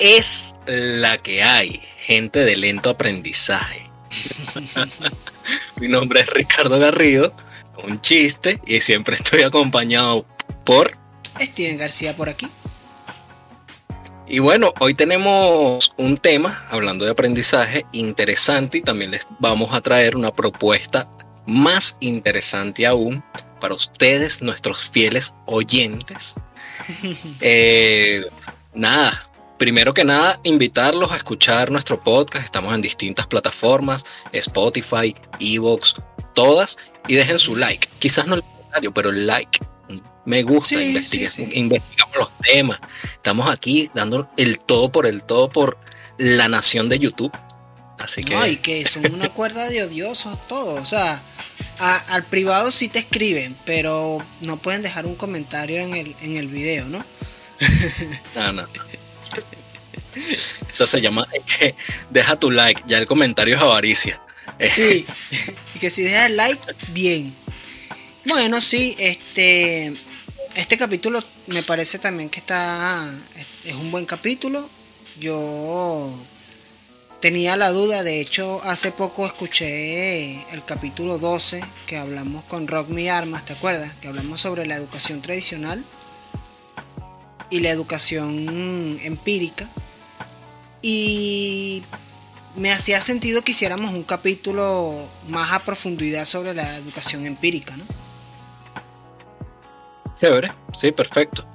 es la que hay, gente de lento aprendizaje. Mi nombre es Ricardo Garrido, un chiste, y siempre estoy acompañado por Steven García por aquí. Y bueno, hoy tenemos un tema, hablando de aprendizaje, interesante y también les vamos a traer una propuesta más interesante aún para ustedes, nuestros fieles oyentes. Eh, nada, primero que nada, invitarlos a escuchar nuestro podcast. Estamos en distintas plataformas, Spotify, Evox, todas. Y dejen su like. Quizás no el comentario, pero el like. Me gusta, investigamos los temas. Estamos aquí dando el todo por el todo por la nación de YouTube. Así que. Ay, que son una cuerda de odiosos todos. O sea, al privado sí te escriben, pero no pueden dejar un comentario en el, en el video, ¿no? No, no. Eso se llama que deja tu like, ya el comentario es avaricia. Sí, y que si dejas like, bien. Bueno, sí, este este capítulo me parece también que está es un buen capítulo. Yo tenía la duda, de hecho hace poco escuché el capítulo 12 que hablamos con Rock Me Armas, ¿te acuerdas? Que hablamos sobre la educación tradicional y la educación empírica. Y me hacía sentido que hiciéramos un capítulo más a profundidad sobre la educación empírica, ¿no? Chévere, sí, perfecto.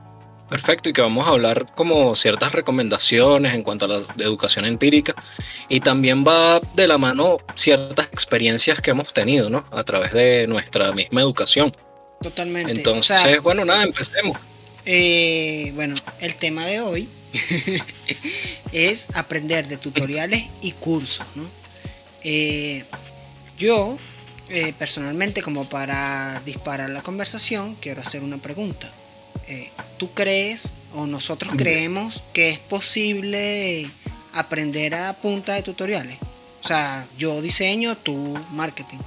Perfecto, y que vamos a hablar como ciertas recomendaciones en cuanto a la educación empírica y también va de la mano ciertas experiencias que hemos tenido, ¿no? A través de nuestra misma educación. Totalmente. Entonces, bueno, nada, empecemos. Eh, bueno, el tema de hoy es aprender de tutoriales y cursos, ¿no? Eh, yo, eh, personalmente, como para disparar la conversación, quiero hacer una pregunta. ¿Tú crees o nosotros creemos que es posible aprender a punta de tutoriales? O sea, yo diseño, tú marketing.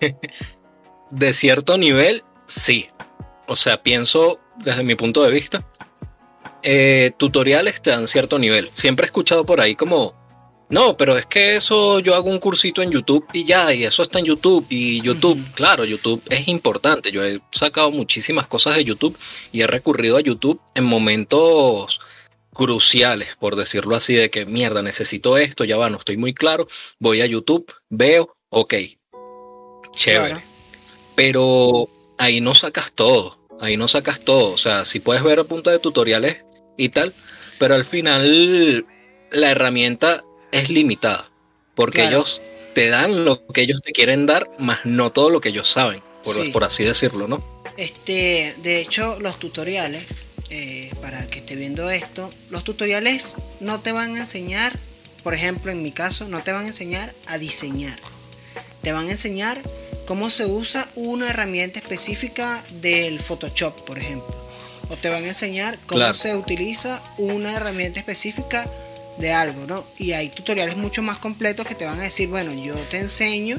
de cierto nivel, sí. O sea, pienso desde mi punto de vista, eh, tutoriales te dan cierto nivel. Siempre he escuchado por ahí como, no, pero es que eso yo hago un cursito en YouTube y ya, y eso está en YouTube. Y YouTube, claro, YouTube es importante. Yo he sacado muchísimas cosas de YouTube y he recurrido a YouTube en momentos cruciales, por decirlo así, de que mierda, necesito esto, ya va, no estoy muy claro. Voy a YouTube, veo, ok, chévere pero ahí no sacas todo, ahí no sacas todo, o sea, si puedes ver a punta de tutoriales y tal, pero al final la herramienta es limitada, porque ellos te dan lo que ellos te quieren dar, más no todo lo que ellos saben, por, así decirlo, ¿no? Este, de hecho, los tutoriales, eh, para que esté viendo esto, los tutoriales no te van a enseñar, por ejemplo, en mi caso, no te van a enseñar a diseñar, te van a enseñar cómo se usa una herramienta específica del Photoshop, por ejemplo. O te van a enseñar cómo se utiliza una herramienta específica de algo, ¿no? Y hay tutoriales mucho más completos que te van a decir, bueno, yo te enseño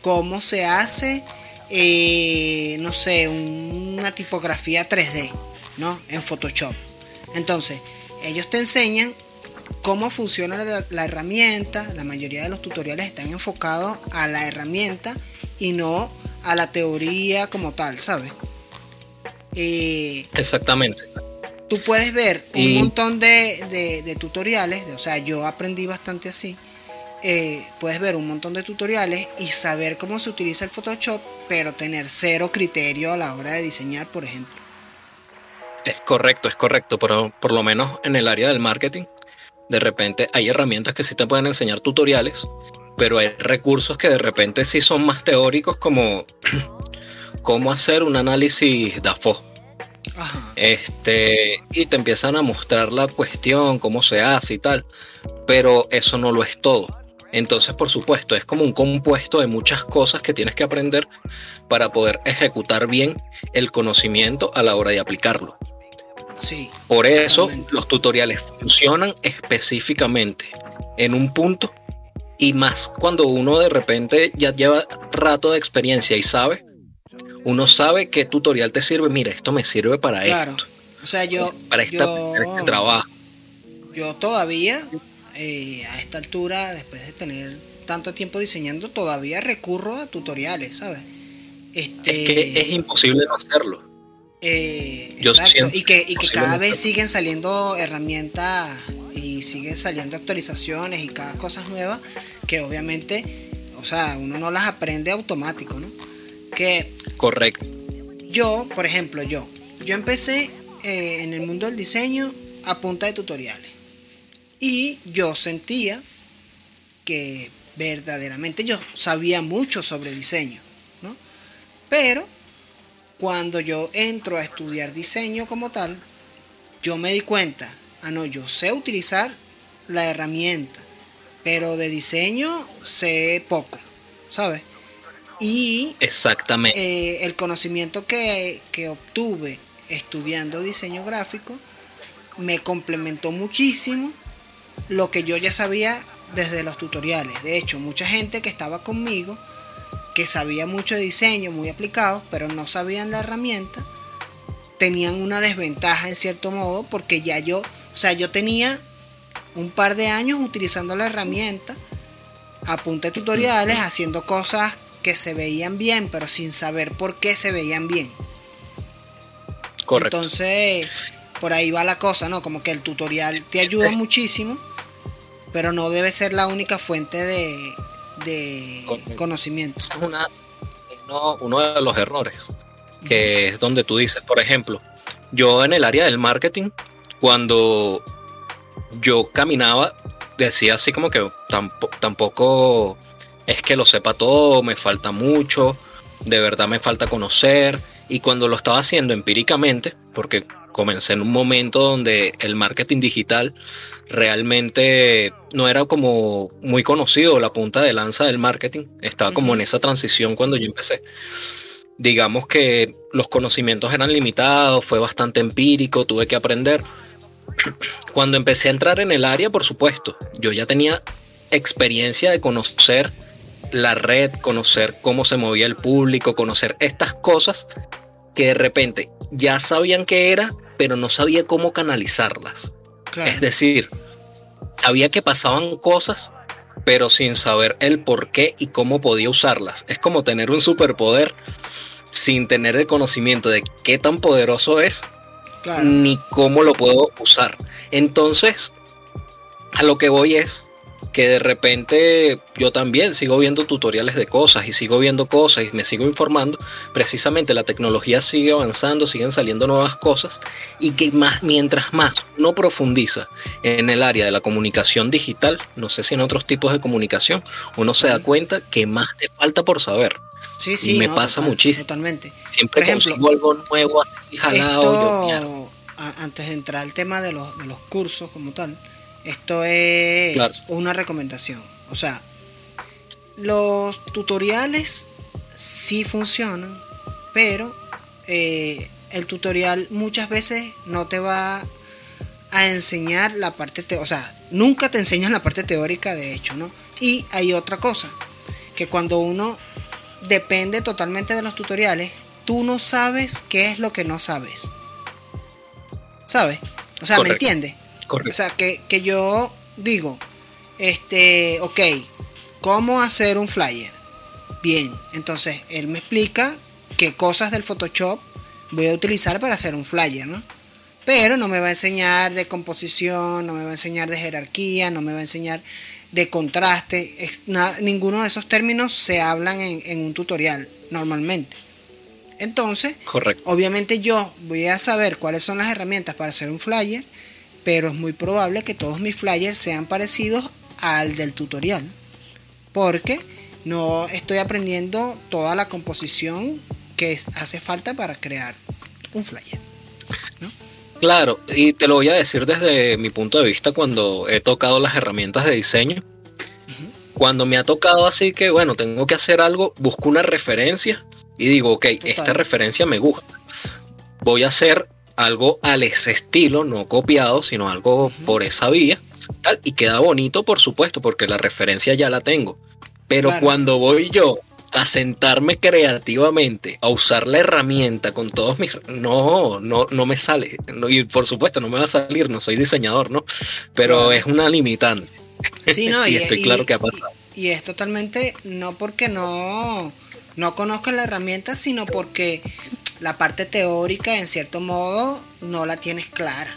cómo se hace, eh, no sé, una tipografía 3D, ¿no? En Photoshop. Entonces, ellos te enseñan cómo funciona la, la, herramienta. La mayoría de los tutoriales están enfocados a la herramienta y no a la teoría como tal, ¿sabes? Eh, Exactamente. Tú puedes ver un montón de, tutoriales, o sea, yo aprendí bastante así. Eh, puedes ver un montón de tutoriales y saber cómo se utiliza el Photoshop, pero tener cero criterio a la hora de diseñar, por ejemplo. Es correcto, es correcto, pero por lo menos en el área del marketing, de repente hay herramientas que sí te pueden enseñar tutoriales pero hay recursos que de repente sí son más teóricos como cómo hacer un análisis DAFO. Este, y te empiezan a mostrar la cuestión, cómo se hace y tal, pero eso no lo es todo. Entonces, por supuesto, es como un compuesto de muchas cosas que tienes que aprender para poder ejecutar bien el conocimiento a la hora de aplicarlo. Sí. Por eso los tutoriales funcionan específicamente en un punto y más cuando uno de repente ya lleva rato de experiencia y sabe, uno sabe qué tutorial te sirve. Mira, esto me sirve para esto. O sea, yo. Para esta, este trabajo. Yo todavía, eh, a esta altura, después de tener tanto tiempo diseñando, todavía recurro a tutoriales, ¿sabes? Este, es que es imposible no hacerlo. Eh, exacto. y que, y que cada vez siguen saliendo herramientas y siguen saliendo actualizaciones y cada cosa nueva que obviamente, o sea, uno no las aprende automático, ¿no? Que correcto. Yo, por ejemplo, yo, yo empecé eh, en el mundo del diseño a punta de tutoriales y yo sentía que verdaderamente yo sabía mucho sobre diseño, ¿no? Pero cuando yo entro a estudiar diseño como tal, yo me di cuenta, ah no, yo sé utilizar la herramienta, pero de diseño sé poco, ¿sabes? Y Exactamente. Eh, el conocimiento que, que obtuve estudiando diseño gráfico me complementó muchísimo lo que yo ya sabía desde los tutoriales. De hecho, mucha gente que estaba conmigo, que sabía mucho de diseño, muy aplicado, pero no sabían la herramienta, tenían una desventaja en cierto modo, porque ya yo, o sea, yo tenía un par de años utilizando la herramienta, apunté tutoriales, haciendo cosas que se veían bien, pero sin saber por qué se veían bien. Correcto. Entonces, por ahí va la cosa, ¿no? Como que el tutorial te ayuda muchísimo, pero no debe ser la única fuente de, conocimiento. es una, uno, de los errores, que es donde tú dices, por ejemplo, yo en el área del marketing, cuando yo caminaba, decía así como que tampoco es que lo sepa todo, me falta mucho, de verdad me falta conocer. Y cuando lo estaba haciendo empíricamente, porque comencé en un momento donde el marketing digital realmente no era como muy conocido, la punta de lanza del marketing, estaba como en esa transición cuando yo empecé. Digamos que los conocimientos eran limitados, fue bastante empírico, tuve que aprender. Cuando empecé a entrar en el área, por supuesto, yo ya tenía experiencia de conocer la red, conocer cómo se movía el público, conocer estas cosas que de repente ya sabían que era, pero no sabía cómo canalizarlas. Es decir, sabía que pasaban cosas, pero sin saber el por qué y cómo podía usarlas. Es como tener un superpoder sin tener el conocimiento de qué tan poderoso es, ni cómo lo puedo usar. Entonces, a lo que voy es que de repente yo también sigo viendo tutoriales de cosas y sigo viendo cosas y me sigo informando, precisamente la tecnología sigue avanzando, siguen saliendo nuevas cosas y que más mientras más no profundiza en el área de la comunicación digital, no sé si en otros tipos de comunicación, uno se da cuenta que más te falta por saber. Sí, sí, y me pasa muchísimo. Totalmente. Siempre por ejemplo, algo nuevo así jalado. antes de entrar al tema de los, de los cursos como tal, esto es una recomendación. O sea, los tutoriales sí funcionan, pero eh, el tutorial muchas veces no te va a enseñar la parte, o sea, nunca te enseñan la parte teórica de hecho, ¿no? Y hay otra cosa, que cuando uno depende totalmente de los tutoriales, tú no sabes qué es lo que no sabes. ¿Sabes? O sea, ¿me entiendes? O sea, que, yo digo, este, ok, ¿cómo hacer un flyer? Bien, entonces él me explica qué cosas del Photoshop voy a utilizar para hacer un flyer, ¿no? Pero no me va a enseñar de composición, no me va a enseñar de jerarquía, no me va a enseñar de contraste. ninguno de esos términos se hablan en, en un tutorial normalmente. Entonces, Correcto. obviamente yo voy a saber cuáles son las herramientas para hacer un flyer pero es muy probable que todos mis flyers sean parecidos al del tutorial, porque no estoy aprendiendo toda la composición que hace falta para crear un flyer. Claro, y te lo voy a decir desde mi punto de vista cuando he tocado las herramientas de diseño. Cuando me ha tocado así que, bueno, tengo que hacer algo, busco una referencia y digo, ok, esta referencia me gusta. Voy a hacer algo al ese estilo, no copiado, sino algo por esa vía, tal, y queda bonito, por supuesto, porque la referencia ya la tengo. Pero cuando voy yo a sentarme creativamente, a usar la herramienta con todos mis... No, no, no me sale. y por supuesto, no me va a salir, no soy diseñador, ¿no? Pero es una limitante. Sí, no, y, estoy claro que ha pasado. Y, es totalmente, no porque no, no conozcas la herramienta, sino porque la parte teórica, en cierto modo, no la tienes clara,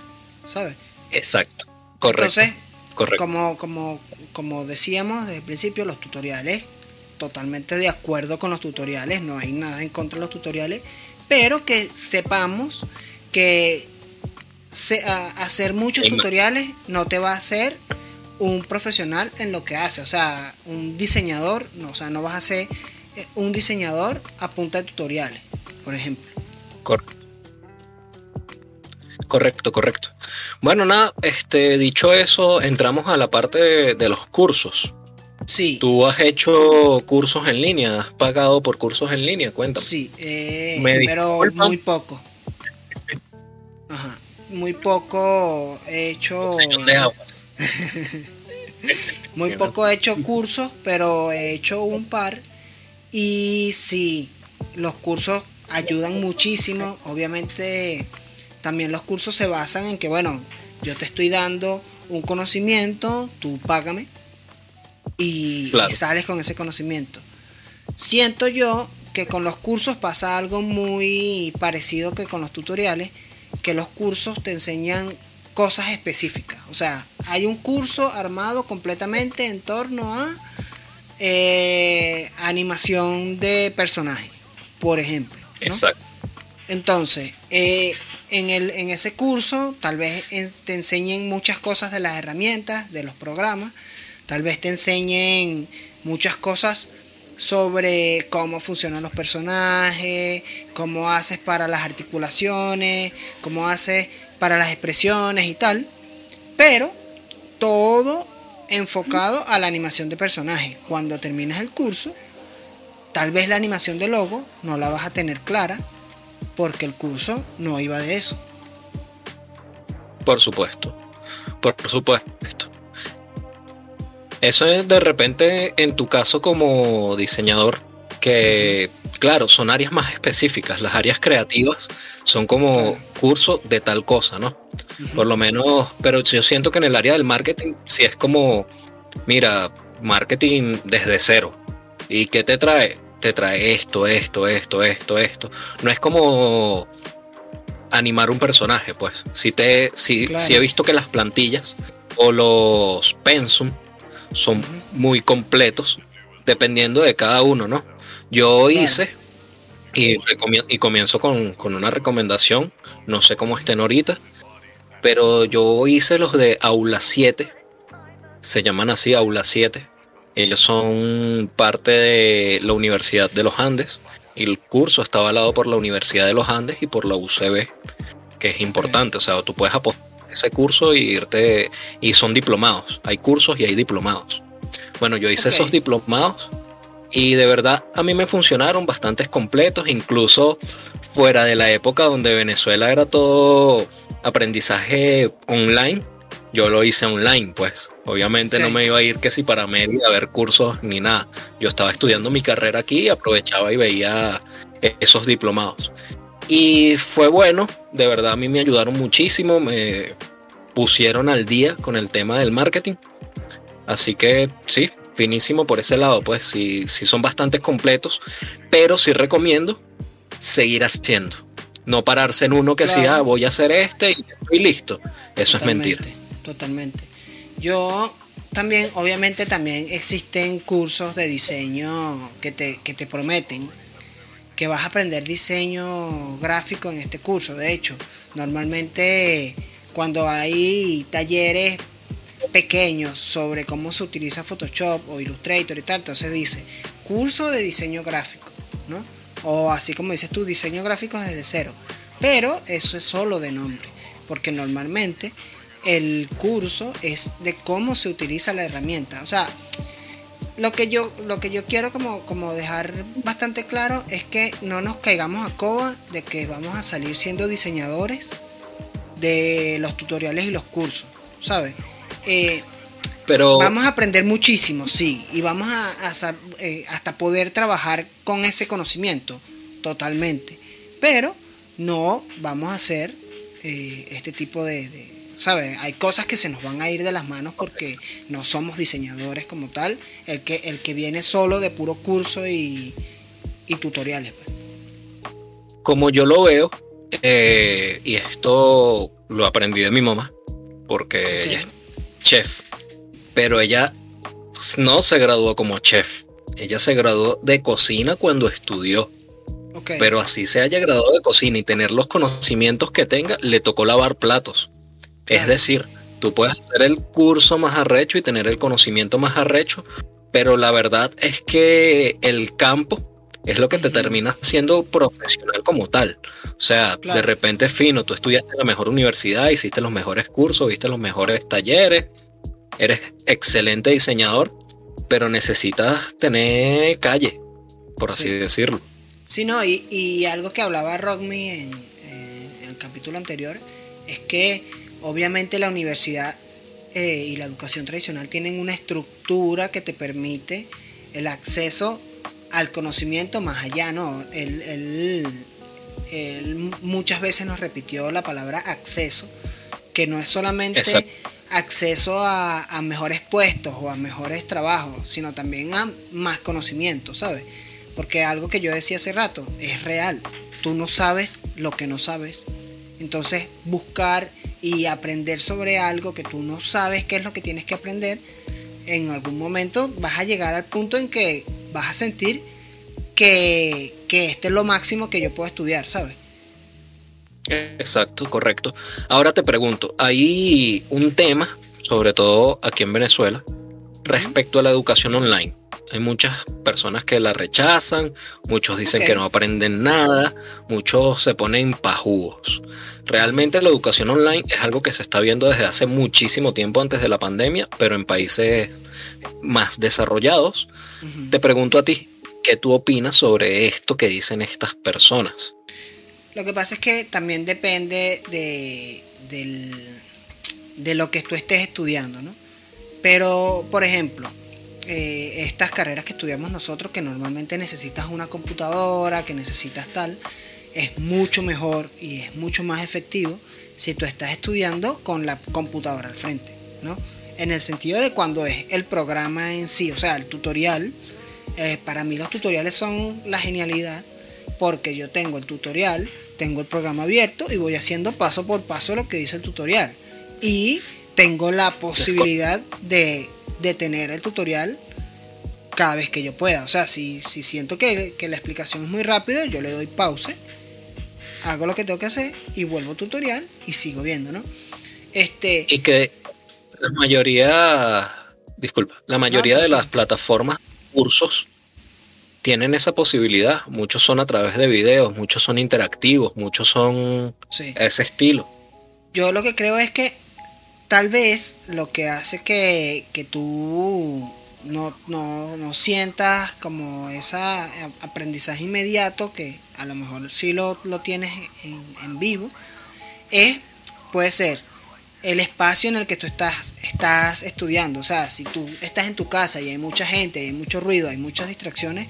¿sabes? Exacto, correcto. Entonces, correcto. Como, como, como decíamos desde el principio, los tutoriales totalmente de acuerdo con los tutoriales, no hay nada en contra de los tutoriales, pero que sepamos que hacer muchos tutoriales no te va a hacer un profesional en lo que hace, o sea, un diseñador, no, o sea, no vas a ser eh, un diseñador a punta de tutoriales, por ejemplo. Correcto. Correcto, correcto. Bueno, nada, este, dicho eso, entramos a la parte de los cursos. Sí. ¿Tú has hecho cursos en línea? ¿Has pagado por cursos en línea? Cuéntame. Sí, eh, pero muy poco. Ajá. Muy poco he hecho. muy poco he hecho cursos, pero he hecho un par. Y sí, los cursos ayudan muchísimo. Obviamente, también los cursos se basan en que, bueno, yo te estoy dando un conocimiento, tú págame y, sales con ese conocimiento. Siento yo que con los cursos pasa algo muy parecido que con los tutoriales, que los cursos te enseñan cosas específicas. O sea, hay un curso armado completamente en torno a eh, animación de personajes, por ejemplo. Exacto. Entonces, eh, en, el, en ese curso tal vez te enseñen muchas cosas de las herramientas, de los programas, Tal vez te enseñen muchas cosas sobre cómo funcionan los personajes, cómo haces para las articulaciones, cómo haces para las expresiones y tal. Pero todo enfocado a la animación de personajes. Cuando termines el curso, tal vez la animación de logo no la vas a tener clara porque el curso no iba de eso. Por supuesto, por supuesto. Eso es de repente en tu caso como diseñador, que claro, son áreas más específicas. Las áreas creativas son como curso de tal cosa, ¿no? Por lo menos, pero yo siento que en el área del marketing si es como, mira, marketing desde cero. ¿Y qué te trae? Te trae esto, esto, esto, esto, esto. No es como animar un personaje, pues. Si te, si, si he visto que las plantillas o los pensum son muy completos, dependiendo de cada uno, ¿no? Yo hice, y, y comienzo con, una recomendación, no sé cómo estén ahorita, pero yo hice los de Aula 7, se llaman así Aula 7, ellos son parte de la Universidad de los Andes, y el curso está avalado por la Universidad de los Andes y por la UCB, que es importante, o sea, tú puedes apostar ese curso y irte y son diplomados. Hay cursos y hay diplomados. Bueno, yo hice esos diplomados y de verdad a mí me funcionaron bastantes completos, incluso fuera de la época donde Venezuela era todo aprendizaje online. Yo lo hice online, pues. Obviamente no me iba a ir que si para medio a ver cursos ni nada. Yo estaba estudiando mi carrera aquí, aprovechaba y veía esos diplomados. Y fue bueno, de verdad a mí me ayudaron muchísimo, me pusieron al día con el tema del marketing. Así que sí, finísimo por ese lado, pues sí, sí son bastante completos, pero sí recomiendo seguir haciendo. No pararse en uno que sea, ah, voy a hacer este y estoy listo. Eso es mentira. Totalmente. Yo también, obviamente también existen cursos de diseño que te, que te prometen que vas a aprender diseño gráfico en este curso. De hecho, normalmente cuando hay talleres pequeños sobre cómo se utiliza Photoshop o Illustrator y tal, entonces dice curso de diseño gráfico, ¿no? O así como dices tú, diseño gráfico desde cero. Pero eso es solo de nombre, porque normalmente el curso es de cómo se utiliza la herramienta. O sea, lo que yo, lo que yo quiero como, como dejar bastante claro es que no nos caigamos a coba de que vamos a salir siendo diseñadores de los tutoriales y los cursos, ¿sabes? Eh, Pero vamos a aprender muchísimo, sí, y vamos a, eh, hasta poder trabajar con ese conocimiento totalmente. Pero no vamos a hacer eh, este tipo de, de ¿sabes? Hay cosas que se nos van a ir de las manos porque no somos diseñadores como tal. El que, el que viene solo de puro curso y, tutoriales. Pues. Como yo lo veo, eh, y esto lo aprendí de mi mamá, porque ella es chef, pero ella no se graduó como chef, ella se graduó de cocina cuando estudió. Pero así se haya graduado de cocina y tener los conocimientos que tenga, le tocó lavar platos. Es decir, tú puedes hacer el curso más arrecho y tener el conocimiento más arrecho, pero la verdad es que el campo es lo que te termina siendo profesional como tal. O sea, de repente fino, tú estudiaste en la mejor universidad, hiciste los mejores cursos, viste los mejores talleres, eres excelente diseñador, pero necesitas tener calle, por así decirlo. Sí, no, y, algo que hablaba Rockme en, en, el capítulo anterior es que obviamente la universidad eh, y la educación tradicional tienen una estructura que te permite el acceso al conocimiento más allá, ¿no? Él, muchas veces nos repitió la palabra acceso, que no es solamente acceso a, a, mejores puestos o a mejores trabajos, sino también a más conocimiento, ¿sabes? Porque algo que yo decía hace rato es real. Tú no sabes lo que no sabes. Entonces buscar y aprender sobre algo que tú no sabes qué es lo que tienes que aprender, en algún momento vas a llegar al punto en que vas a sentir que, que este es lo máximo que yo puedo estudiar, ¿sabes? Exacto, correcto. Ahora te pregunto, hay un tema, sobre todo aquí en Venezuela, respecto a la educación online. Hay muchas personas que la rechazan, muchos dicen que no aprenden nada, muchos se ponen pajugos. Realmente la educación online es algo que se está viendo desde hace muchísimo tiempo antes de la pandemia, pero en países más desarrollados. Te pregunto a ti, ¿qué tú opinas sobre esto que dicen estas personas? Lo que pasa es que también depende de, de lo que tú estés estudiando, ¿no? Pero, por ejemplo, eh, estas carreras que estudiamos nosotros, que normalmente necesitas una computadora, que necesitas tal, es mucho mejor y es mucho más efectivo si tú estás estudiando con la computadora al frente, ¿no? En el sentido de cuando es el programa en sí, o sea, el tutorial. Eh, para mí los tutoriales son la genialidad porque yo tengo el tutorial, tengo el programa abierto y voy haciendo paso por paso lo que dice el tutorial. Y tengo la posibilidad de, de tener el tutorial cada vez que yo pueda. O sea, si, si siento que, que, la explicación es muy rápida, yo le doy pause hago lo que tengo que hacer y vuelvo al tutorial y sigo viendo, ¿no? Este... Y que la mayoría, disculpa, la mayoría de las plataformas, cursos, tienen esa posibilidad. Muchos son a través de videos, muchos son interactivos, muchos son ese estilo. Yo lo que creo es que tal vez lo que hace que, que tú no, no, no sientas como ese aprendizaje inmediato que a lo mejor sí lo, tienes en, vivo, es, puede ser el espacio en el que tú estás, estás estudiando. O sea, si tú estás en tu casa y hay mucha gente, hay mucho ruido, hay muchas distracciones,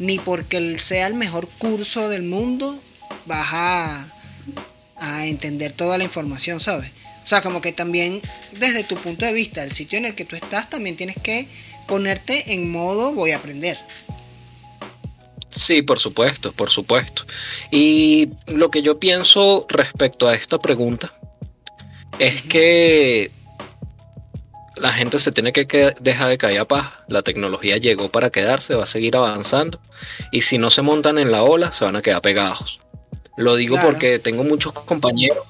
ni porque sea el mejor curso del mundo vas a, a entender toda la información, ¿sabes? O sea, como que también desde tu punto de vista, el sitio en el que tú estás, también tienes que ponerte en modo voy a aprender. Sí, por supuesto, por supuesto. Y lo que yo pienso respecto a esta pregunta es que la gente se tiene que dejar de caer a paz. La tecnología llegó para quedarse, va a seguir avanzando. Y si no se montan en la ola, se van a quedar pegados. Lo digo porque tengo muchos compañeros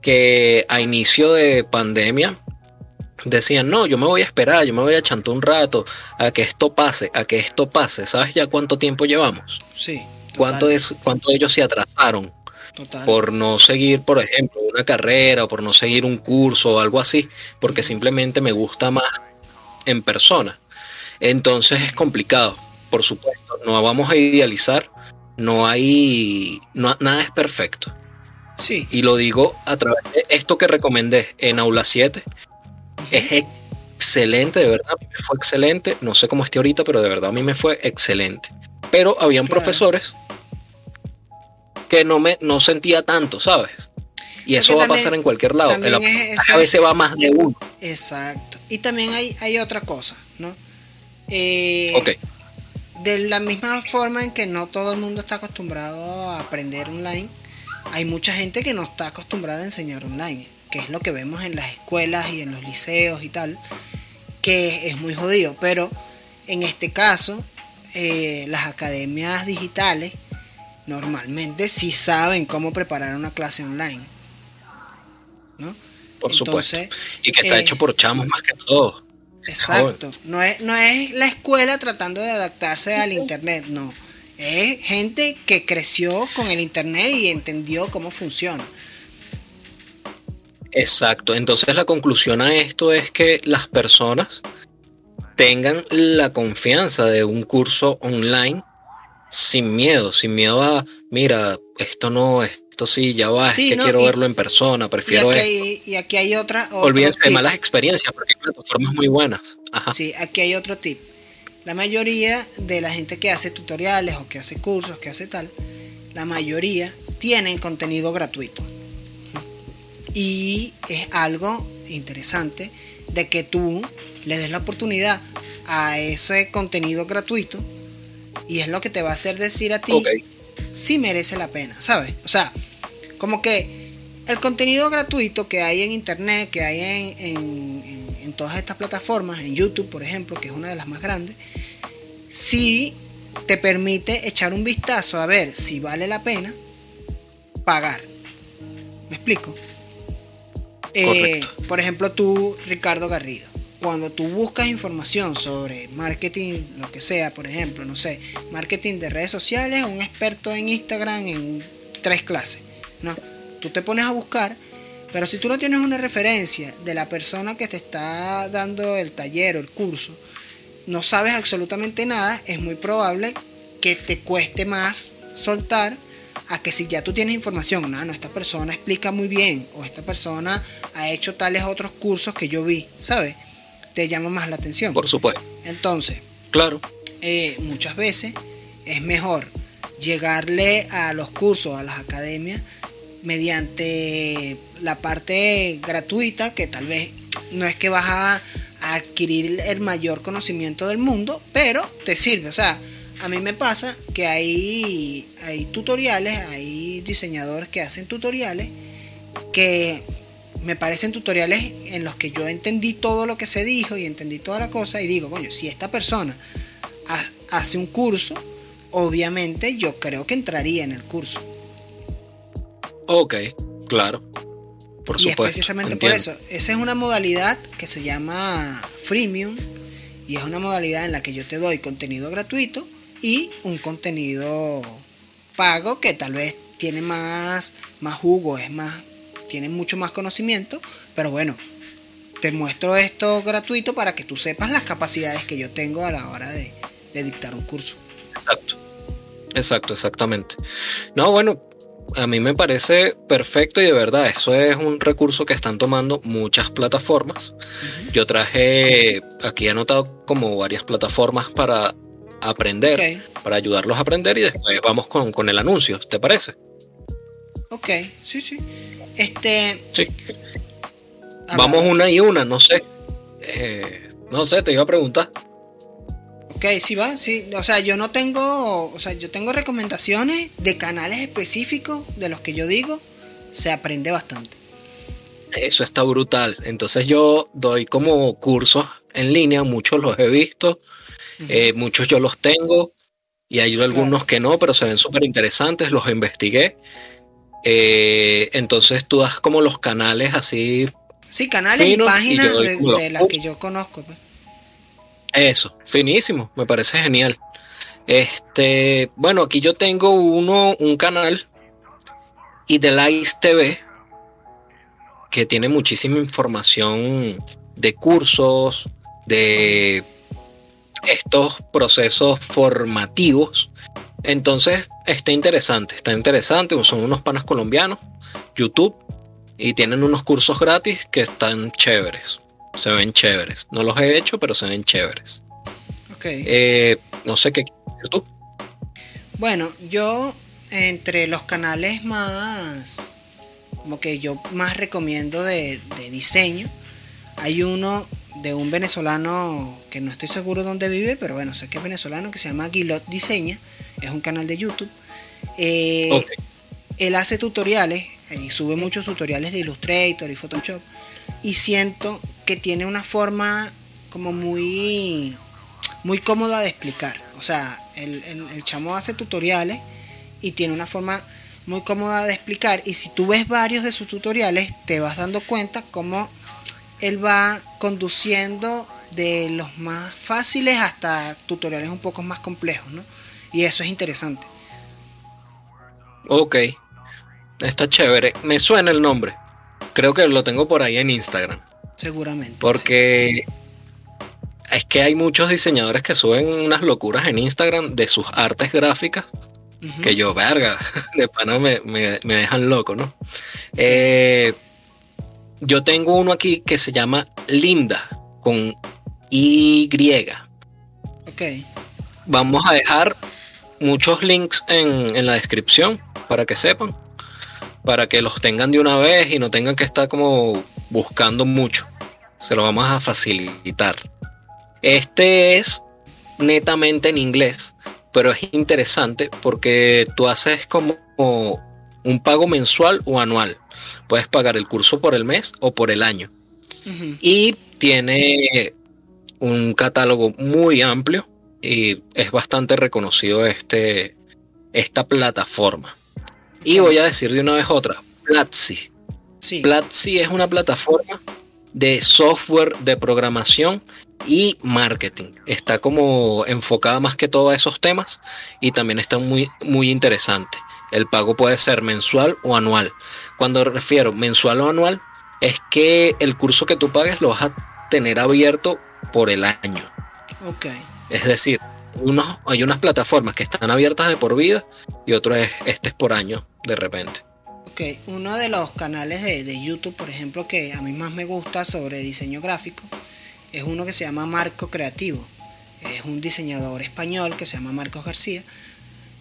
que a inicio de pandemia decían, no, yo me voy a esperar, yo me voy a chantar un rato a que esto pase, a que esto pase. ¿Sabes ya cuánto tiempo llevamos? Sí. ¿Cuánto, es, ¿Cuánto ellos se atrasaron? Por no seguir, por ejemplo, una carrera o por no seguir un curso o algo así, porque simplemente me gusta más en persona. Entonces es complicado, por supuesto. No vamos a idealizar, no hay, no, nada es perfecto. Sí. Y lo digo a través de esto que recomendé en Aula 7, es excelente, de verdad, a mí me fue excelente. No sé cómo esté ahorita, pero de verdad a mí me fue excelente. Pero habían profesores que no me no sentía tanto, ¿sabes? Y eso va a pasar en cualquier lado. a veces va más de uno. Exacto. Y también hay, hay otra cosa, ¿no? Eh, ok. De la misma forma en que no todo el mundo está acostumbrado a aprender online, hay mucha gente que no está acostumbrada a enseñar online, que es lo que vemos en las escuelas y en los liceos y tal, que es muy jodido. Pero en este caso, eh, las academias digitales normalmente sí saben cómo preparar una clase online. ¿no? Por supuesto. Y que está hecho por chamos más que todo. Exacto. No es, no es la escuela tratando de adaptarse al internet, no. Es gente que creció con el internet y entendió cómo funciona. Exacto. Entonces la conclusión a esto es que las personas tengan la confianza de un curso online sin miedo, sin miedo a, mira, esto no, esto sí, ya va, es que quiero verlo en persona, prefiero y aquí, y aquí hay otra... Olvídense de malas experiencias, porque hay plataformas muy buenas. Sí, aquí hay otro tip. La mayoría de la gente que hace tutoriales o que hace cursos, que hace tal, la mayoría tienen contenido gratuito. Y es algo interesante de que tú le des la oportunidad a ese contenido gratuito y es lo que te va a hacer decir a ti si merece la pena, ¿sabes? O sea, como que el contenido gratuito que hay en internet, que hay en, todas estas plataformas, en YouTube, por ejemplo, que es una de las más grandes, sí te permite echar un vistazo a ver si vale la pena pagar. ¿Me explico? Eh, por ejemplo, tú, Ricardo Garrido cuando tú buscas información sobre marketing, lo que sea, por ejemplo, no sé, marketing de redes sociales, un experto en Instagram en tres clases, ¿no? Tú te pones a buscar, pero si tú no tienes una referencia de la persona que te está dando el taller o el curso, no sabes absolutamente nada, es muy probable que te cueste más soltar a que si ya tú tienes información, no, no, esta persona explica muy bien o esta persona ha hecho tales otros cursos que yo vi, ¿sabes? te llama más la atención. Por supuesto. Entonces, claro. Eh, muchas veces es mejor llegarle a los cursos, a las academias, mediante la parte gratuita, que tal vez no es que vas a, adquirir el mayor conocimiento del mundo, pero te sirve. O sea, a mí me pasa que hay, hay tutoriales, hay diseñadores que hacen tutoriales que me parecen tutoriales en los que yo entendí todo lo que se dijo y entendí toda la cosa y digo, coño, si esta persona hace un curso, obviamente yo creo que entraría en el curso. Ok, claro. Por y supuesto. es precisamente por eso. Esa es una modalidad que se llama freemium y es una modalidad en la que yo te doy contenido gratuito y un contenido pago que tal vez tiene más, más jugo, es más tienen mucho más conocimiento, pero bueno, te muestro esto gratuito para que tú sepas las capacidades que yo tengo a la hora de, dictar un curso. Exacto, exacto, exactamente. No, bueno, a mí me parece perfecto y de verdad, eso es un recurso que están tomando muchas plataformas. Yo traje, aquí he anotado como varias plataformas para aprender, para ayudarlos a aprender y después vamos con, con el anuncio, ¿te parece? Ok, sí, sí. Este. Sí. Vamos una y una, no sé. Eh, no sé, te iba a preguntar. Ok, sí va, sí. O sea, yo no tengo. O sea, yo tengo recomendaciones de canales específicos de los que yo digo. Se aprende bastante. Eso está brutal. Entonces yo doy como cursos en línea, muchos los he visto, eh, muchos yo los tengo y hay algunos que no, pero se ven súper interesantes, los investigué eh, entonces tú das como los canales así. Sí, canales y páginas de, las que yo conozco. Pues. Eso, finísimo, me parece genial. Este, bueno, aquí yo tengo uno, un canal, y de TV, que tiene muchísima información de cursos, de estos procesos formativos entonces, está interesante, está interesante. Son unos panas colombianos, YouTube, y tienen unos cursos gratis que están chéveres. Se ven chéveres. No los he hecho, pero se ven chéveres. Ok. Eh, no sé qué quieres tú. Bueno, yo entre los canales más, como que yo más recomiendo de, de diseño, hay uno de un venezolano que no estoy seguro dónde vive, pero bueno, sé que es venezolano, que se llama Guilot Diseña, es un canal de YouTube. Eh. Él hace tutoriales y sube muchos tutoriales de Illustrator y Photoshop y siento que tiene una forma como muy muy cómoda de explicar. O sea, el, chamo hace tutoriales y tiene una forma muy cómoda de explicar y si tú ves varios de sus tutoriales te vas dando cuenta cómo él va conduciendo de los más fáciles hasta tutoriales un poco más complejos, ¿no? Y eso es interesante. Ok. Está chévere. Me suena el nombre. Creo que lo tengo por ahí en Instagram. Seguramente. Porque es que hay muchos diseñadores que suben unas locuras en Instagram de sus artes gráficas que yo, verga, de pana me, me- me dejan loco, ¿no? Eh, yo tengo uno aquí que se llama Linda, con Y. Ok. Vamos a dejar muchos links en, en la descripción para que sepan, para que los tengan de una vez y no tengan que estar como buscando mucho. Se lo vamos a facilitar. Este es netamente en inglés, pero es interesante porque tú haces como un pago mensual o anual. Puedes pagar el curso por el mes o por el año. Y tiene un catálogo muy amplio y es bastante reconocido este, esta plataforma. Y voy a decir de una vez otra, Platzi. Sí. Platzi es una plataforma de software de programación y marketing. Está como enfocada más que todo a esos temas y también está muy, muy interesante. El pago puede ser mensual o anual. Cuando refiero mensual o anual, es que el curso que tú pagues lo vas a tener abierto por el año. Ok. Es decir, unos, hay unas plataformas que están abiertas de por vida y otro es este es por año de repente. Ok, uno de los canales de, de YouTube, por ejemplo, que a mí más me gusta sobre diseño gráfico, es uno que se llama Marco Creativo. Es un diseñador español que se llama Marcos García.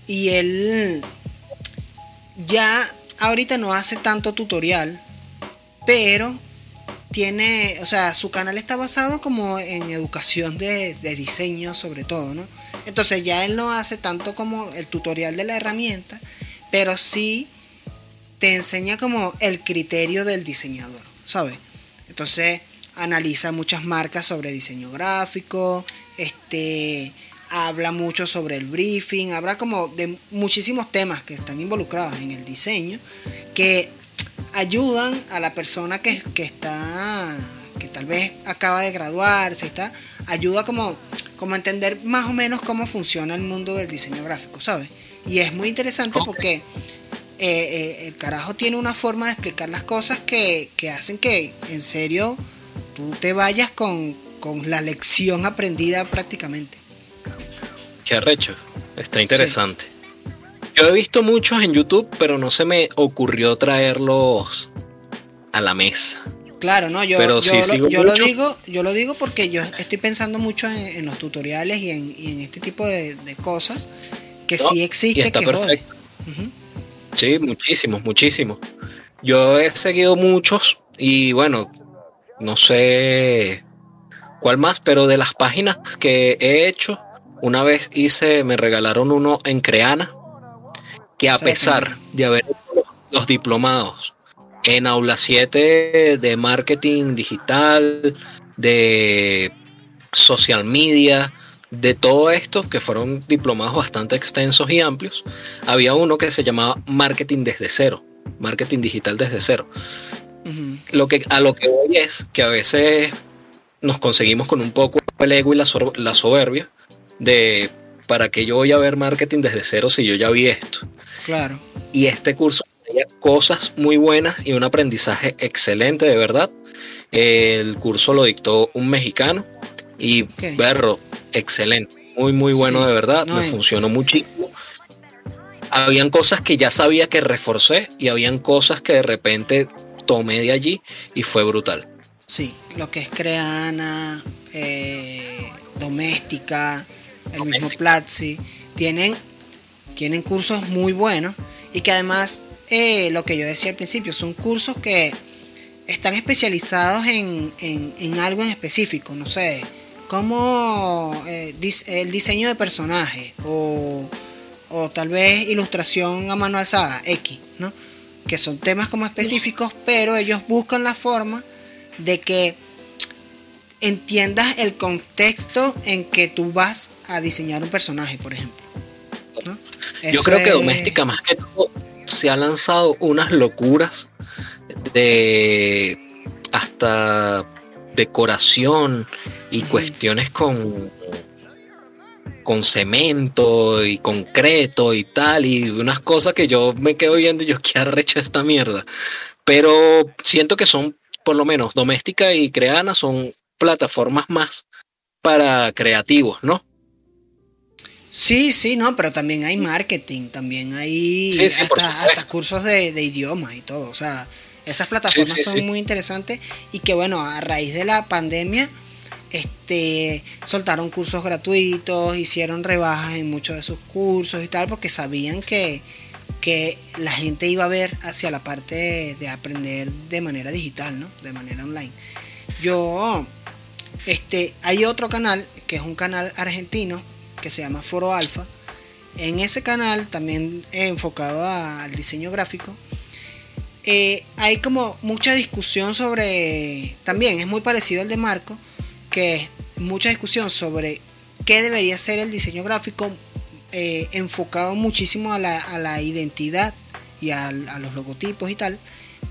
Y él ya ahorita no hace tanto tutorial, pero tiene, o sea, su canal está basado como en educación de, de diseño sobre todo, ¿no? Entonces ya él no hace tanto como el tutorial de la herramienta, pero sí te enseña como el criterio del diseñador, ¿sabes? Entonces analiza muchas marcas sobre diseño gráfico, este habla mucho sobre el briefing, habla como de muchísimos temas que están involucrados en el diseño que ayudan a la persona que, que está que tal vez acaba de graduarse, está ayuda como como a entender más o menos cómo funciona el mundo del diseño gráfico, ¿sabes? Y es muy interesante porque eh, eh, el carajo tiene una forma de explicar las cosas que, que hacen que en serio tú te vayas con, con la lección aprendida prácticamente. Qué arrecho. Está interesante. Yo he visto muchos en YouTube, pero no se me ocurrió traerlos a la mesa. Claro, no, yo, Pero yo, lo, yo lo digo, yo lo digo porque yo estoy pensando mucho en, en los tutoriales y en, y en este tipo de, de cosas que No, sí Y existe está que jode. Sí, muchísimos, muchísimos. Yo he seguido muchos y bueno, no sé cuál más, pero de las páginas que he hecho, una vez hice, me regalaron uno en Creana, que a pesar de haber hecho los diplomados en Aula 7 de marketing digital, de social media, de todo esto, que fueron diplomados bastante extensos y amplios, había uno que se llamaba marketing desde cero, marketing digital desde cero. Lo que, a lo que voy es que a veces nos conseguimos con un poco el ego y la, soberbia de para qué yo voy a ver marketing desde cero si yo ya vi esto. Claro. Y este curso tenía cosas muy buenas y un aprendizaje excelente, de verdad. El curso lo dictó un mexicano y Ok. berro, excelente, muy muy bueno Sí, de verdad, no, me funcionó muchísimo. Habían cosas que ya sabía que reforcé y habían cosas que de repente tomé de allí y fue brutal. Sí, lo que es Creana, eh, Doméstica, el mismo Platzi, tienen, tienen cursos muy buenos y que además, eh, lo que yo decía al principio, son cursos que están especializados en, en, algo en específico, no sé, como eh, el diseño de personajes o, o tal vez ilustración a mano alzada, X, ¿no? Que son temas como específicos, pero ellos buscan la forma de que entiendas el contexto en que tú vas a diseñar un personaje, por ejemplo. Yo creo que Doméstica más que todo se ha lanzado unas locuras de hasta decoración y cuestiones con con cemento y concreto y tal, y unas cosas que yo me quedo viendo y yo qué arrecho esta mierda. Pero siento que son por lo menos Doméstica y Creana son plataformas más para creativos, ¿no? Sí, sí, no, pero también hay marketing, también hay hasta, cursos de, de idiomas y todo. O sea, esas plataformas son muy interesantes y que bueno, a raíz de la pandemia, este, soltaron cursos gratuitos, hicieron rebajas en muchos de sus cursos y tal, porque sabían que, que la gente iba a ver hacia la parte de, aprender de manera digital, ¿no? De manera online. Yo, este, hay otro canal que es un canal argentino que se llama Foro Alfa. En ese canal, también enfocado al diseño gráfico, eh, hay como mucha discusión sobre, también es muy parecido al de Marco, que es mucha discusión sobre qué debería ser el diseño gráfico eh, enfocado muchísimo a la, identidad y a, los logotipos y tal.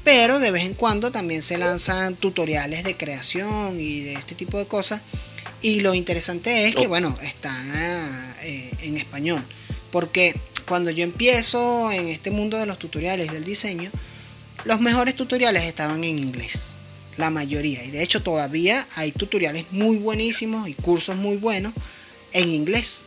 Pero de vez en cuando también se lanzan tutoriales de creación y de este tipo de cosas. Y lo interesante es que, oh. bueno, está eh, en español. Porque cuando yo empiezo en este mundo de los tutoriales del diseño, los mejores tutoriales estaban en inglés. La mayoría. Y de hecho todavía hay tutoriales muy buenísimos y cursos muy buenos en inglés.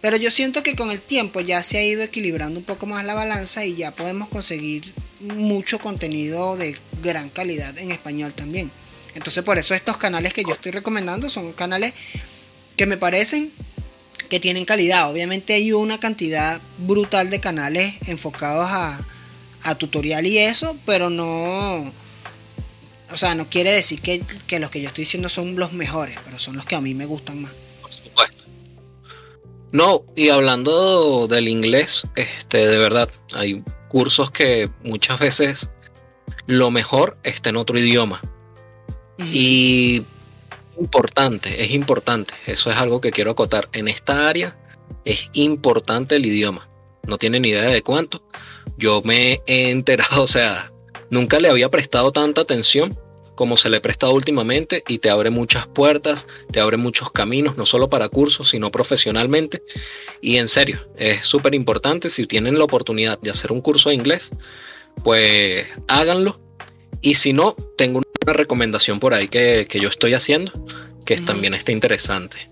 Pero yo siento que con el tiempo ya se ha ido equilibrando un poco más la balanza y ya podemos conseguir mucho contenido de gran calidad en español también. Entonces por eso estos canales que yo estoy recomendando son canales que me parecen que tienen calidad. Obviamente hay una cantidad brutal de canales enfocados a, a tutorial y eso, pero no... O sea, no quiere decir que, que los que yo estoy diciendo son los mejores, pero son los que a mí me gustan más. No, y hablando del inglés, este, de verdad, hay cursos que muchas veces lo mejor está en otro idioma. Y importante, es importante, eso es algo que quiero acotar. En esta área es importante el idioma. No tienen ni idea de cuánto. Yo me he enterado, o sea, nunca le había prestado tanta atención como se le ha prestado últimamente y te abre muchas puertas, te abre muchos caminos, no solo para cursos, sino profesionalmente. Y en serio, es súper importante, si tienen la oportunidad de hacer un curso de inglés, pues háganlo. Y si no, tengo una recomendación por ahí que, yo estoy haciendo, que también está interesante.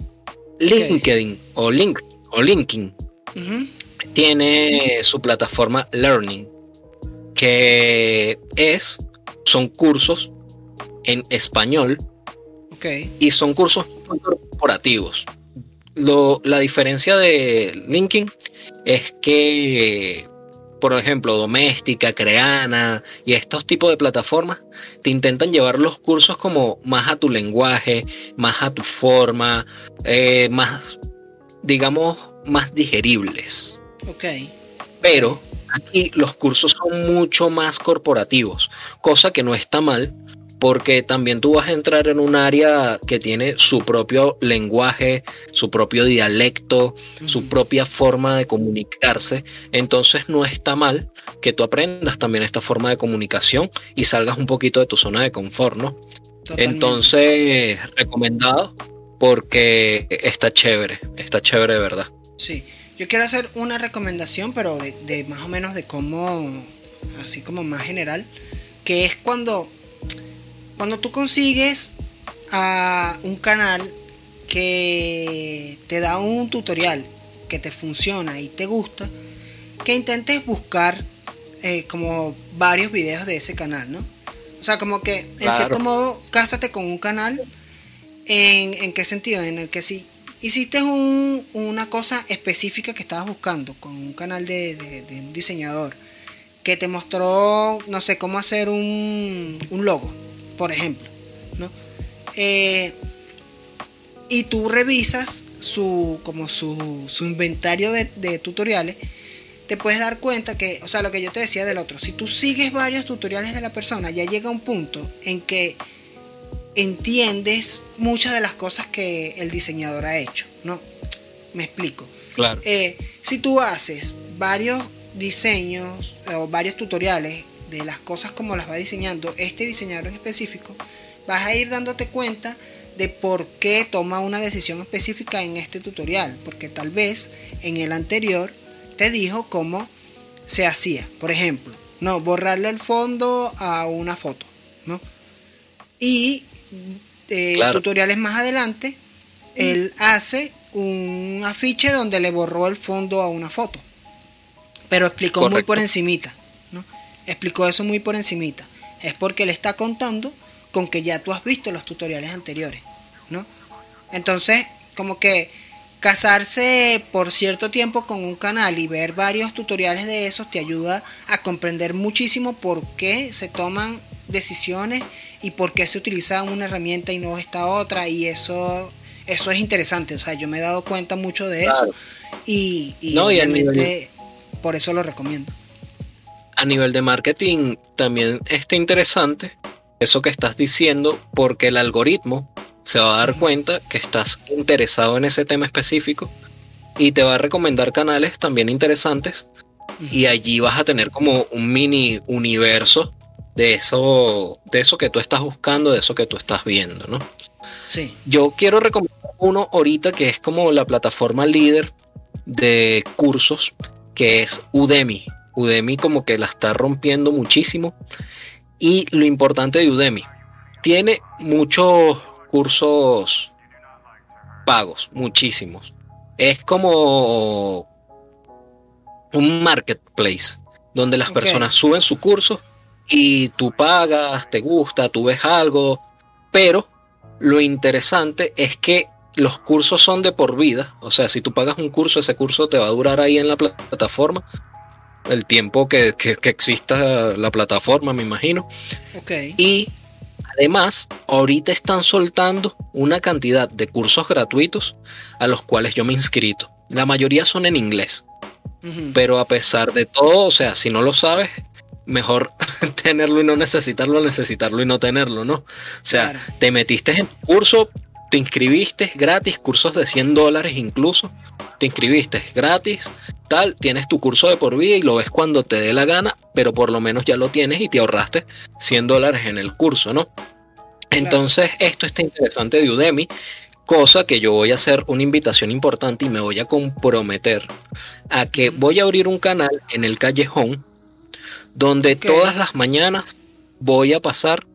LinkedIn o Link o LinkedIn tiene su plataforma Learning, que es, son cursos en español. Y son cursos corporativos. la diferencia de LinkedIn es que, por ejemplo, Doméstica, Creana y estos tipos de plataformas te intentan llevar los cursos como más a tu lenguaje, más a tu forma, eh, más, digamos, más digeribles. Ok. Pero aquí los cursos son mucho más corporativos, cosa que no está mal porque también tú vas a entrar en un área que tiene su propio lenguaje, su propio dialecto, su propia forma de comunicarse. Entonces no está mal que tú aprendas también esta forma de comunicación y salgas un poquito de tu zona de confort, ¿no? Entonces, recomendado porque está chévere, está chévere de verdad. Sí, yo quiero hacer una recomendación, pero de, de más o menos de cómo, así como más general, que es cuando cuando tú consigues a un canal que te da un tutorial que te funciona y te gusta, que intentes buscar eh, como varios videos de ese canal, ¿no? O sea, como que en cierto modo, cásate con un canal. ¿En, en qué sentido? En el que si hiciste una cosa específica que estabas buscando con un canal de, un diseñador que te mostró, no sé, cómo hacer un, un logo, por ejemplo, ¿no? Eh, y tú revisas su, como su, su inventario de, de, tutoriales, te puedes dar cuenta que, o sea, lo que yo te decía del otro, si tú sigues varios tutoriales de la persona, ya llega un punto en que entiendes muchas de las cosas que el diseñador ha hecho, ¿no? Me explico. Claro. Eh, si tú haces varios diseños o varios tutoriales de las cosas como las va diseñando este diseñador en específico, vas a ir dándote cuenta de por qué toma una decisión específica en este tutorial, porque tal vez en el anterior te dijo cómo se hacía. Por ejemplo, no, borrarle el fondo a una foto, ¿no? Y eh, tutoriales más adelante, él hace un afiche donde le borró el fondo a una foto. Pero explicó muy por encimita, ¿no? Explicó eso muy por encimita. Es porque le está contando con que ya tú has visto los tutoriales anteriores, ¿no? Entonces, como que casarse por cierto tiempo con un canal y ver varios tutoriales de esos te ayuda a comprender muchísimo por qué se toman decisiones y por qué se utiliza una herramienta y no esta otra y eso eso es interesante, o sea, yo me he dado cuenta mucho de eso y, y, obviamente por eso lo recomiendo. A nivel de marketing también está interesante eso que estás diciendo porque el algoritmo se va a dar cuenta que estás interesado en ese tema específico y te va a recomendar canales también interesantes y allí vas a tener como un mini universo de eso, de eso que tú estás buscando, de eso que tú estás viendo, ¿no? Sí. Yo quiero recomendar uno ahorita que es como la plataforma líder de cursos, que es Udemy. Udemy como que la está rompiendo muchísimo. Y lo importante de Udemy, tiene muchos cursos pagos, muchísimos. Es como un marketplace donde las personas suben su curso y tú pagas, te gusta, tú ves algo, pero lo interesante es que los cursos son de por vida, o sea, si tú pagas un curso, ese curso te va a durar ahí en la plataforma el tiempo que, exista la plataforma, me imagino. Okay. Y además, ahorita están soltando una cantidad de cursos gratuitos a los cuales yo me he inscrito. La mayoría son en inglés. Pero a pesar de todo, o sea, si no lo sabes, mejor tenerlo y no necesitarlo, necesitarlo y no tenerlo, ¿no? O sea, te metiste en curso, te inscribiste gratis, cursos de 100 dólares incluso, te inscribiste gratis, tal, tienes tu curso de por vida y lo ves cuando te dé la gana, pero por lo menos ya lo tienes y te ahorraste 100 dólares en el curso, ¿no? Entonces, esto está interesante de Udemy, cosa que yo voy a hacer una invitación importante y me voy a comprometer a que voy a abrir un canal en el callejón donde todas las mañanas voy a pasar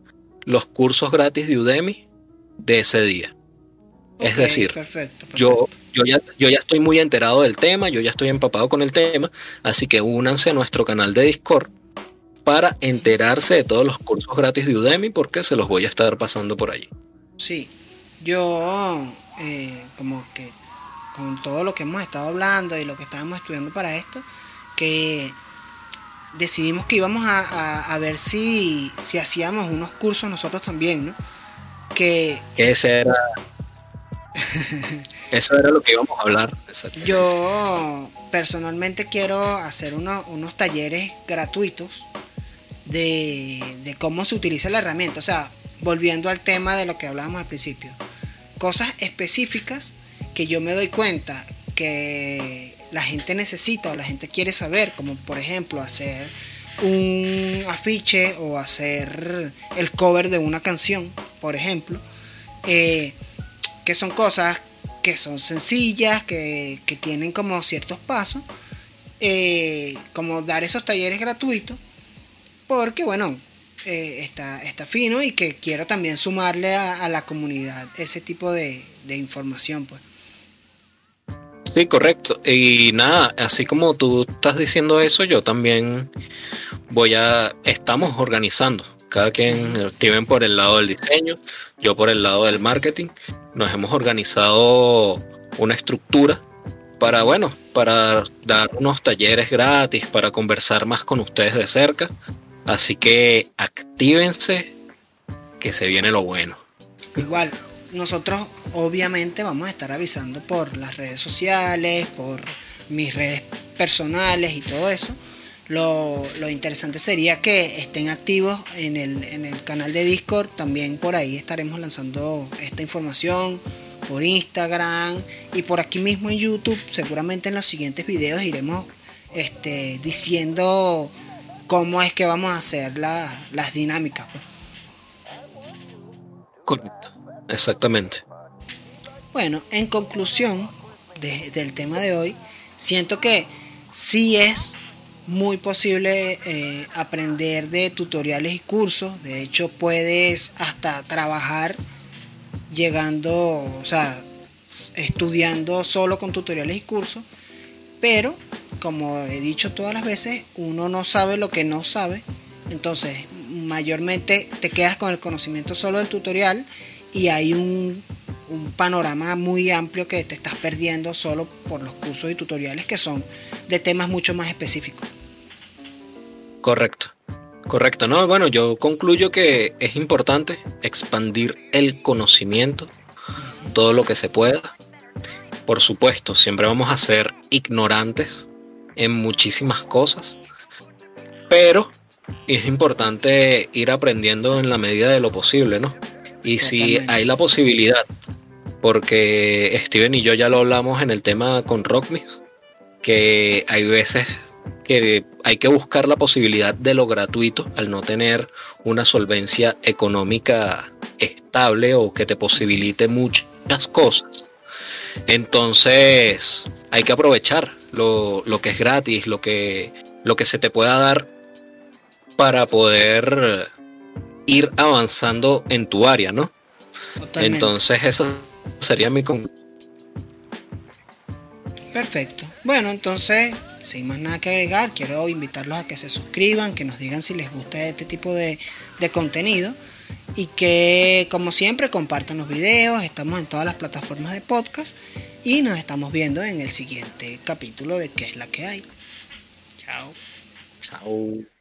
los cursos gratis de Udemy de ese día. es decir, Yo, yo, ya, yo ya estoy muy enterado del tema, yo ya estoy empapado con el tema, así que únanse a nuestro canal de Discord para enterarse de todos los cursos gratis de Udemy porque se los voy a estar pasando por allí. Sí, yo eh, como que con todo lo que hemos estado hablando y lo que estábamos estudiando para esto, que decidimos que íbamos a, ver si, si hacíamos unos cursos nosotros también, ¿no? Que, ese era... Eso era lo que íbamos a hablar. Yo personalmente quiero hacer unos talleres gratuitos de, de, cómo se utiliza la herramienta. O sea, volviendo al tema de lo que hablábamos al principio. Cosas específicas que yo me doy cuenta que la gente necesita o la gente quiere saber, como por ejemplo hacer un afiche o hacer el cover de una canción, por ejemplo, eh, que son cosas que son sencillas, que, tienen como ciertos pasos, eh, como dar esos talleres gratuitos, porque bueno, eh, está, está fino y que quiero también sumarle a, la comunidad ese tipo de, de información, pues. Sí, correcto. Y nada, así como tú estás diciendo eso, yo también voy a, estamos organizando Cada quien, Steven por el lado del diseño, yo por el lado del marketing. Nos hemos organizado una estructura para, bueno, para dar unos talleres gratis, para conversar más con ustedes de cerca. Así que actívense, que se viene lo bueno. Igual, nosotros obviamente vamos a estar avisando por las redes sociales, por mis redes personales y todo eso. Lo, interesante sería que estén activos en el, en el canal de Discord. También por ahí estaremos lanzando esta información por Instagram y por aquí mismo en YouTube. Seguramente en los siguientes videos iremos este, diciendo cómo es que vamos a hacer las dinámicas. Pues. Correcto, exactamente. Bueno, en conclusión del tema de hoy, siento que sí es muy posible eh, aprender de tutoriales y cursos. De hecho, puedes hasta trabajar llegando, o sea, estudiando solo con tutoriales y cursos. Pero, como he dicho todas las veces, uno no sabe lo que no sabe. Entonces, mayormente te quedas con el conocimiento solo del tutorial y hay un, panorama muy amplio que te estás perdiendo solo por los cursos y tutoriales que son de temas mucho más específicos. Correcto. Correcto, no, bueno, yo concluyo que es importante expandir el conocimiento, todo lo que se pueda. Por supuesto, siempre vamos a ser ignorantes en muchísimas cosas, pero es importante ir aprendiendo en la medida de lo posible, ¿no? Y si hay la posibilidad, porque Steven y yo ya lo hablamos en el tema con Rockmis, que hay veces que hay que buscar la posibilidad de lo gratuito al no tener una solvencia económica estable o que te posibilite muchas cosas. Entonces hay que aprovechar lo, que es gratis, lo que, lo que se te pueda dar para poder ir avanzando en tu área, ¿no? Entonces esa sería mi conclusión. Perfecto. Bueno, entonces sin más nada que agregar, quiero invitarlos a que se suscriban, que nos digan si les gusta este tipo de, contenido y que como siempre compartan los videos, estamos en todas las plataformas de podcast y nos estamos viendo en el siguiente capítulo de qué es la que hay. Chao. Chao.